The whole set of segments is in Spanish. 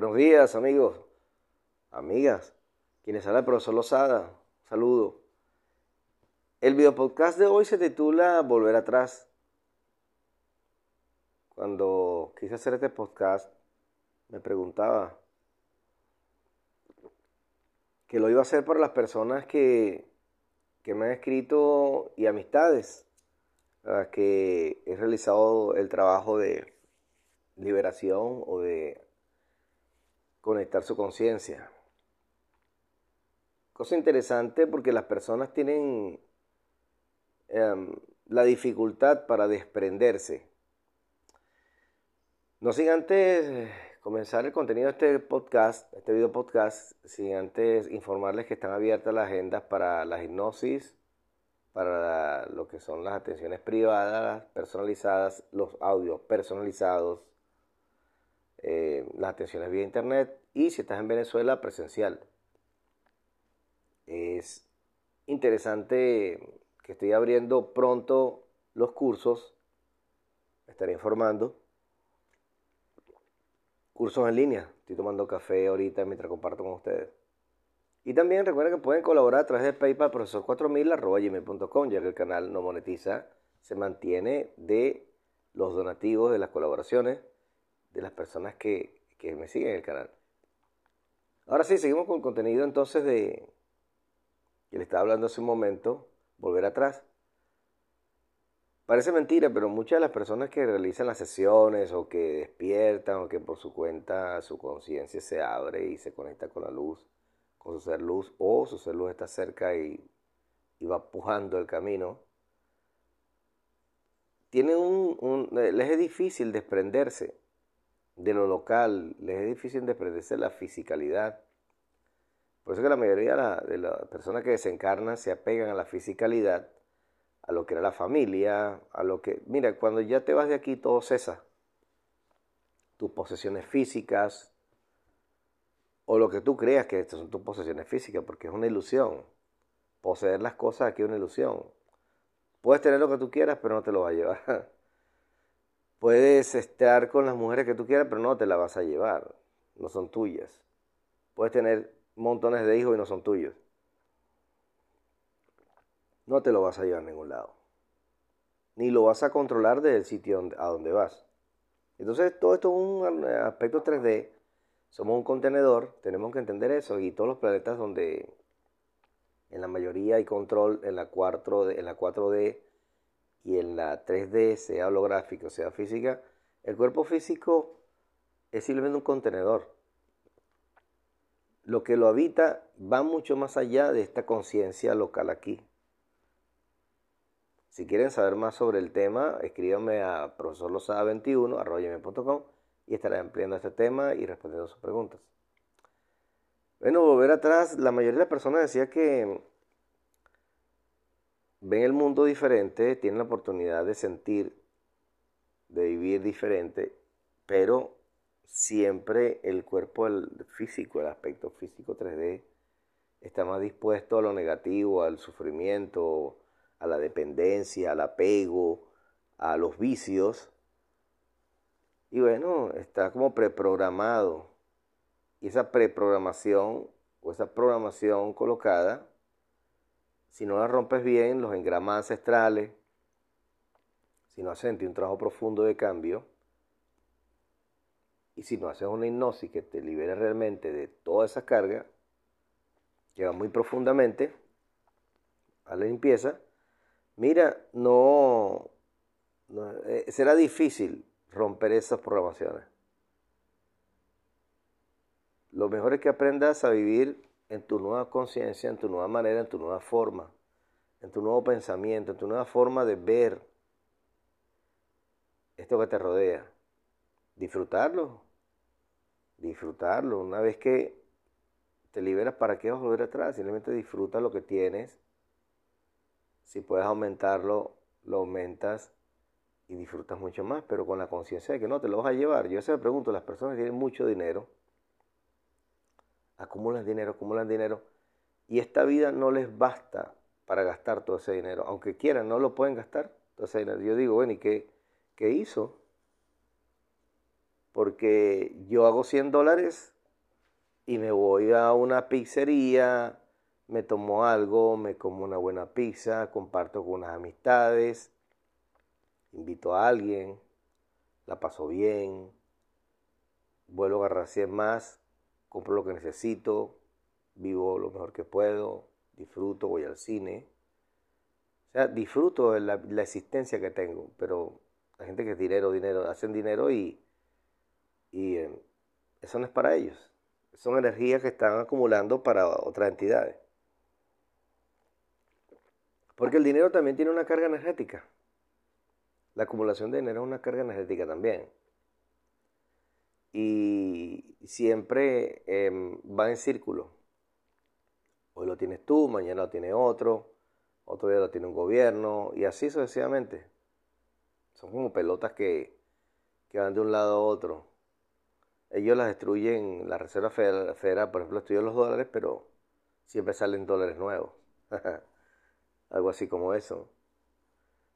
Buenos días, amigos, amigas, quienes habla el profesor Lozada. Saludo. El video podcast de hoy se titula Volver atrás. Cuando quise hacer este podcast, me preguntaba que lo iba a hacer para las personas que, que me han escrito y amistades, que he realizado el trabajo de liberación o de conectar su conciencia. Cosa interesante porque las personas tienen em, la dificultad para desprenderse. No sin antes comenzar el contenido de este podcast, este video podcast, sin antes informarles que están abiertas las agendas para la hipnosis, para lo que son las atenciones privadas, personalizadas, los audios personalizados, eh, las atenciones vía internet y si estás en Venezuela, presencial. Es interesante que estoy abriendo pronto los cursos, estaré informando. Cursos en línea, estoy tomando café ahorita mientras comparto con ustedes. Y también recuerden que pueden colaborar a través de PayPal profesor4000 ya que el canal no monetiza, se mantiene de los donativos de las colaboraciones de las personas que, que me siguen en el canal. Ahora sí, seguimos con el contenido entonces de que le estaba hablando hace un momento, volver atrás. Parece mentira, pero muchas de las personas que realizan las sesiones o que despiertan o que por su cuenta su conciencia se abre y se conecta con la luz, con su ser luz o su ser luz está cerca y, y va pujando el camino, tienen un, un, les es difícil desprenderse de lo local, les es difícil desprenderse de la fisicalidad. Por eso que la mayoría de las personas que desencarnan se apegan a la fisicalidad, a lo que era la familia, a lo que... Mira, cuando ya te vas de aquí todo cesa. Tus posesiones físicas, o lo que tú creas que estas son tus posesiones físicas, porque es una ilusión. Poseer las cosas aquí es una ilusión. Puedes tener lo que tú quieras, pero no te lo va a llevar. Puedes estar con las mujeres que tú quieras, pero no te las vas a llevar. No son tuyas. Puedes tener montones de hijos y no son tuyos. No te lo vas a llevar a ningún lado. Ni lo vas a controlar desde el sitio a donde vas. Entonces, todo esto es un aspecto 3D. Somos un contenedor, tenemos que entender eso. Y todos los planetas donde en la mayoría hay control en la 4D, en la 4D y en la 3D, sea holográfica, sea física, el cuerpo físico es simplemente un contenedor. Lo que lo habita va mucho más allá de esta conciencia local aquí. Si quieren saber más sobre el tema, escríbanme a profesorlosada21 y estaré ampliando este tema y respondiendo sus preguntas. Bueno, volver atrás, la mayoría de las personas decía que ven el mundo diferente, tienen la oportunidad de sentir, de vivir diferente, pero siempre el cuerpo el físico, el aspecto físico 3D, está más dispuesto a lo negativo, al sufrimiento, a la dependencia, al apego, a los vicios. Y bueno, está como preprogramado. Y esa preprogramación o esa programación colocada si no la rompes bien, los engramas ancestrales, si no haces un trabajo profundo de cambio, y si no haces una hipnosis que te libere realmente de toda esa carga, va muy profundamente a la limpieza, mira, no, eh, será difícil romper esas programaciones. Lo mejor es que aprendas a vivir en tu nueva conciencia, en tu nueva manera, en tu nueva forma, en tu nuevo pensamiento, en tu nueva forma de ver esto que te rodea. Disfrutarlo, disfrutarlo. Una vez que te liberas, ¿para qué vas a volver atrás? Simplemente disfruta lo que tienes. Si puedes aumentarlo, lo aumentas y disfrutas mucho más, pero con la conciencia de que no te lo vas a llevar. Yo se me pregunto, las personas que tienen mucho dinero, acumulan dinero, acumulan dinero, y esta vida no les basta para gastar todo ese dinero. Aunque quieran, no lo pueden gastar dinero. Yo digo, bueno, ¿y qué, qué hizo? porque yo hago 100 dólares y me voy a una pizzería, me tomo algo, me como una buena pizza, comparto con unas amistades, invito a alguien, la paso bien, vuelvo a agarrar 100 más, compro lo que necesito, vivo lo mejor que puedo, disfruto, voy al cine. O sea, disfruto de la, existencia que tengo, pero la gente que es dinero, dinero, hacen dinero y, y eh, eso no es para ellos. Son energías que están acumulando para otras entidades. Porque el dinero también tiene una carga energética. La acumulación de dinero es una carga energética también. Y siempre em, va en círculo. Hoy lo tienes tú, mañana lo tiene otro, otro día lo tiene un gobierno y así sucesivamente. Son como pelotas que, van de un lado a otro. Ellos las destruyen, la Reserva Federal, por ejemplo, estudia los dólares, pero siempre salen dólares nuevos. Algo así como eso.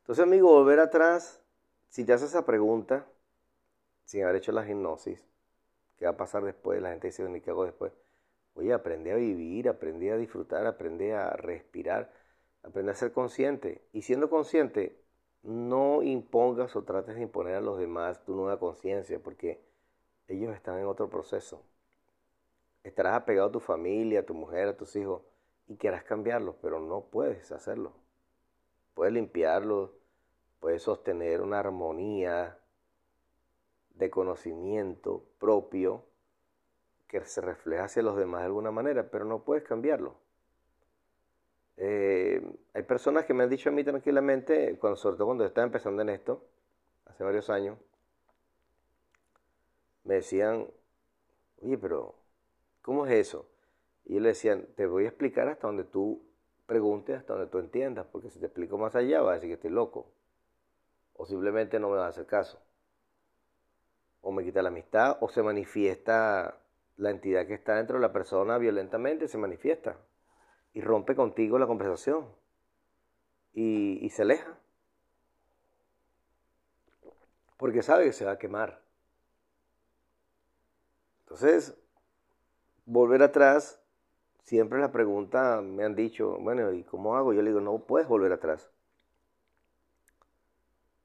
Entonces, amigo, volver atrás, si te haces esa pregunta, sin haber hecho la hipnosis, ¿qué va a pasar después? La gente dice, ¿qué hago después? Oye, aprendí a vivir, aprendí a disfrutar, aprendí a respirar, aprendí a ser consciente. Y siendo consciente, no impongas o trates de imponer a los demás tu nueva conciencia, porque ellos están en otro proceso. Estarás apegado a tu familia, a tu mujer, a tus hijos, y quieras cambiarlos, pero no puedes hacerlo. Puedes limpiarlos, puedes sostener una armonía de conocimiento propio que se refleja hacia los demás de alguna manera, pero no puedes cambiarlo. Eh, hay personas que me han dicho a mí tranquilamente, cuando, sobre todo cuando estaba empezando en esto, hace varios años, me decían, oye, pero ¿cómo es eso? Y le decían, te voy a explicar hasta donde tú preguntes, hasta donde tú entiendas, porque si te explico más allá vas a decir que estoy loco. O simplemente no me vas a hacer caso. O me quita la amistad, o se manifiesta la entidad que está dentro de la persona violentamente se manifiesta y rompe contigo la conversación y, se aleja. Porque sabe que se va a quemar. Entonces, volver atrás, siempre la pregunta me han dicho, bueno, ¿y cómo hago? Yo le digo, no puedes volver atrás.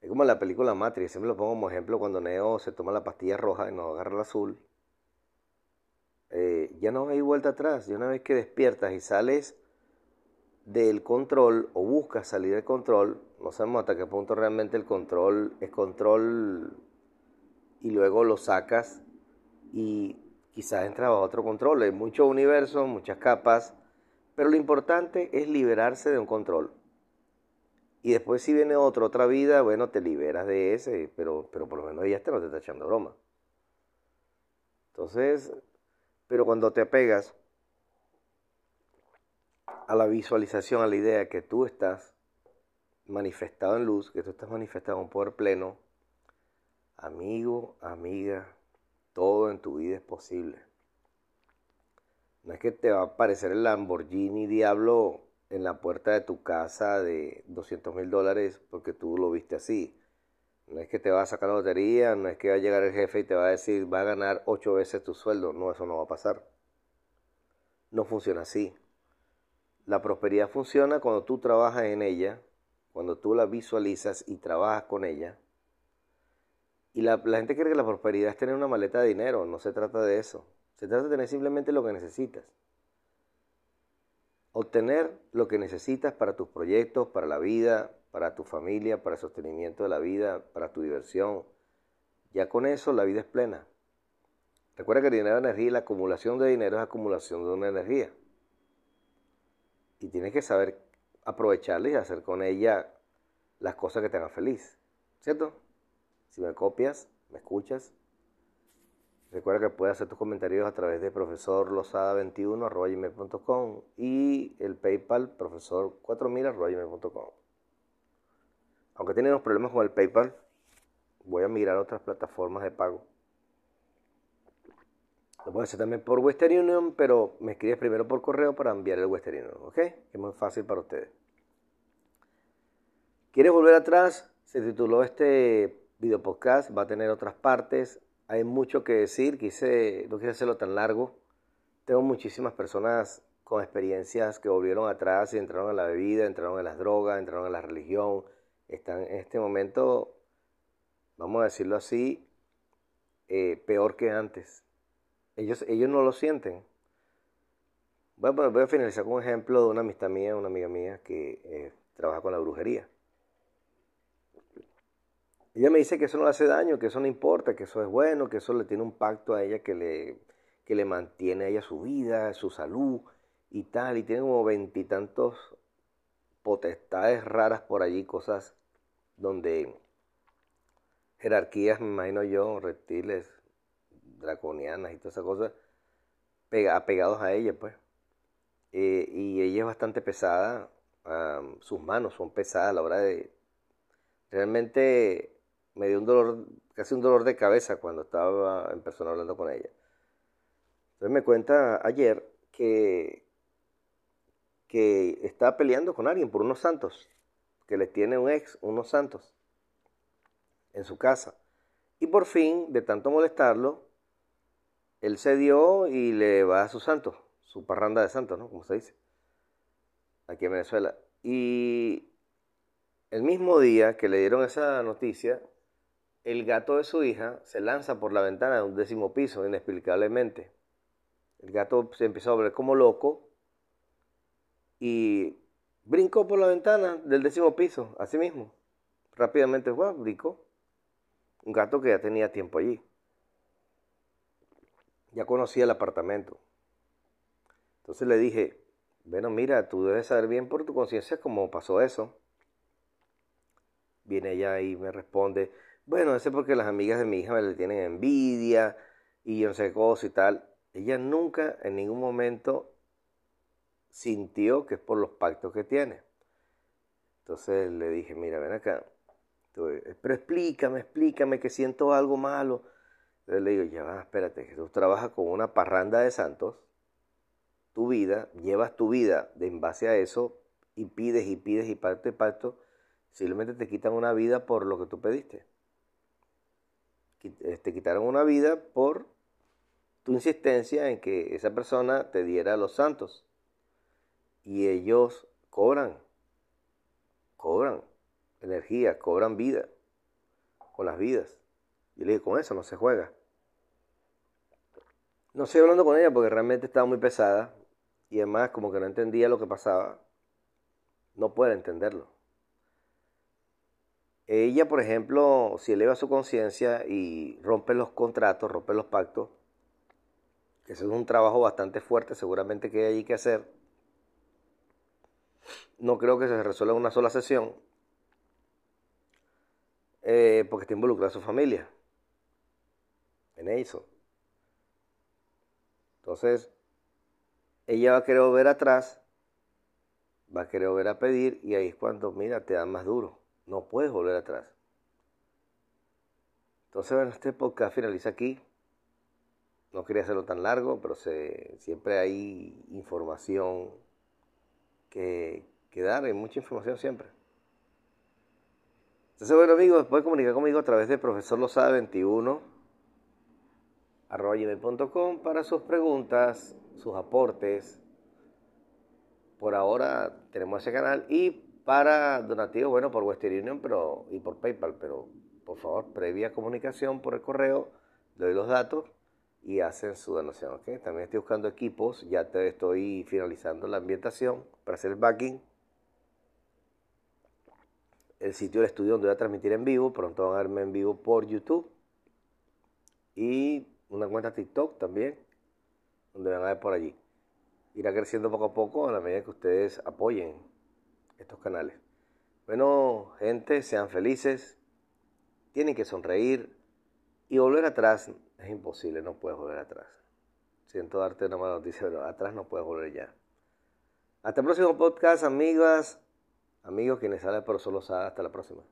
Es como la película Matrix, siempre lo pongo como ejemplo cuando Neo se toma la pastilla roja y no agarra la azul eh, ya no hay vuelta atrás. Y una vez que despiertas y sales del control o buscas salir del control, no sabemos hasta qué punto realmente el control es control y luego lo sacas y quizás entra a otro control. Hay muchos universos, muchas capas, pero lo importante es liberarse de un control. Y después si viene otro, otra vida, bueno, te liberas de ese, pero, pero por lo menos ya este no te está echando broma. Entonces, pero cuando te apegas a la visualización, a la idea que tú estás manifestado en luz, que tú estás manifestado en poder pleno, amigo, amiga, todo en tu vida es posible. No es que te va a aparecer el Lamborghini Diablo en la puerta de tu casa de 200 mil dólares porque tú lo viste así. No es que te va a sacar la lotería, no es que va a llegar el jefe y te va a decir, va a ganar ocho veces tu sueldo. No, eso no va a pasar. No funciona así. La prosperidad funciona cuando tú trabajas en ella, cuando tú la visualizas y trabajas con ella. Y la, la gente cree que la prosperidad es tener una maleta de dinero. No se trata de eso. Se trata de tener simplemente lo que necesitas. Obtener lo que necesitas para tus proyectos, para la vida, para tu familia, para el sostenimiento de la vida, para tu diversión. Ya con eso la vida es plena. Recuerda que el dinero es energía y la acumulación de dinero es acumulación de una energía. Y tienes que saber aprovecharla y hacer con ella las cosas que te hagan feliz. ¿Cierto? Si me copias, me escuchas. Recuerda que puedes hacer tus comentarios a través de profesorlosada21.com y el PayPal profesor4000.com. Aunque tenemos problemas con el PayPal, voy a migrar a otras plataformas de pago. Lo puedes hacer también por Western Union, pero me escribes primero por correo para enviar el Western Union, ¿ok? Es muy fácil para ustedes. ¿Quieres volver atrás? Se tituló este video podcast, va a tener otras partes. Hay mucho que decir, quise, no quise hacerlo tan largo. Tengo muchísimas personas con experiencias que volvieron atrás y entraron en la bebida, entraron en las drogas, entraron en la religión. Están en este momento, vamos a decirlo así, eh, peor que antes. Ellos, ellos no lo sienten. Bueno, voy a finalizar con un ejemplo de una amistad mía, una amiga mía que eh, trabaja con la brujería. Ella me dice que eso no le hace daño, que eso no importa, que eso es bueno, que eso le tiene un pacto a ella que le, que le mantiene a ella su vida, su salud y tal. Y tiene como veintitantos potestades raras por allí, cosas donde jerarquías, me imagino yo, reptiles, draconianas y todas esas cosas, apegados a ella, pues. Eh, y ella es bastante pesada, sus manos son pesadas a la hora de... Realmente me dio un dolor, casi un dolor de cabeza cuando estaba en persona hablando con ella. Entonces me cuenta ayer que, que estaba peleando con alguien por unos santos, que le tiene un ex, unos santos, en su casa. Y por fin, de tanto molestarlo, él se dio y le va a su santo, su parranda de santos, ¿no? Como se dice, aquí en Venezuela. Y el mismo día que le dieron esa noticia, el gato de su hija se lanza por la ventana de un décimo piso, inexplicablemente. El gato se empezó a ver como loco y brincó por la ventana del décimo piso, así mismo. Rápidamente fue, brincó. Un gato que ya tenía tiempo allí. Ya conocía el apartamento. Entonces le dije, bueno, mira, tú debes saber bien por tu conciencia cómo pasó eso. Viene ella y me responde, bueno, ese es porque las amigas de mi hija me le tienen envidia y yo no sé cosa y tal. Ella nunca en ningún momento sintió que es por los pactos que tiene. Entonces le dije, mira, ven acá. pero explícame, explícame que siento algo malo. Entonces le digo, ya va, espérate, que tú trabajas con una parranda de santos, tu vida, llevas tu vida de en base a eso y pides y pides y pacto y pacto, simplemente te quitan una vida por lo que tú pediste te este, quitaron una vida por tu insistencia en que esa persona te diera los santos. Y ellos cobran, cobran energía, cobran vida con las vidas. Y le dije, con eso no se juega. No estoy hablando con ella porque realmente estaba muy pesada y además como que no entendía lo que pasaba. No puede entenderlo. Ella, por ejemplo, si eleva su conciencia y rompe los contratos, rompe los pactos, eso es un trabajo bastante fuerte, seguramente que hay que hacer. No creo que se resuelva en una sola sesión, eh, porque está involucrada su familia en eso. Entonces, ella va a querer volver atrás, va a querer volver a pedir, y ahí es cuando, mira, te dan más duro. No puedes volver atrás. Entonces, bueno, este podcast finaliza aquí. No quería hacerlo tan largo, pero siempre hay información que, que dar, hay mucha información siempre. Entonces, bueno amigos, pueden comunicar conmigo a través de profesor 21 para sus preguntas, sus aportes. Por ahora tenemos ese canal y para donativos, bueno, por Western Union pero, y por PayPal, pero por favor, previa comunicación por el correo, doy los datos y hacen su donación, ¿ok? También estoy buscando equipos, ya te estoy finalizando la ambientación para hacer el backing. El sitio del estudio donde voy a transmitir en vivo, pronto van a verme en vivo por YouTube. Y una cuenta TikTok también, donde van a ver por allí. Irá creciendo poco a poco a la medida que ustedes apoyen estos canales. Bueno, gente, sean felices, tienen que sonreír y volver atrás es imposible, no puedes volver atrás. Siento darte una mala noticia, pero atrás no puedes volver ya. Hasta el próximo podcast, amigas, amigos, quienes salen por solo Hasta la próxima.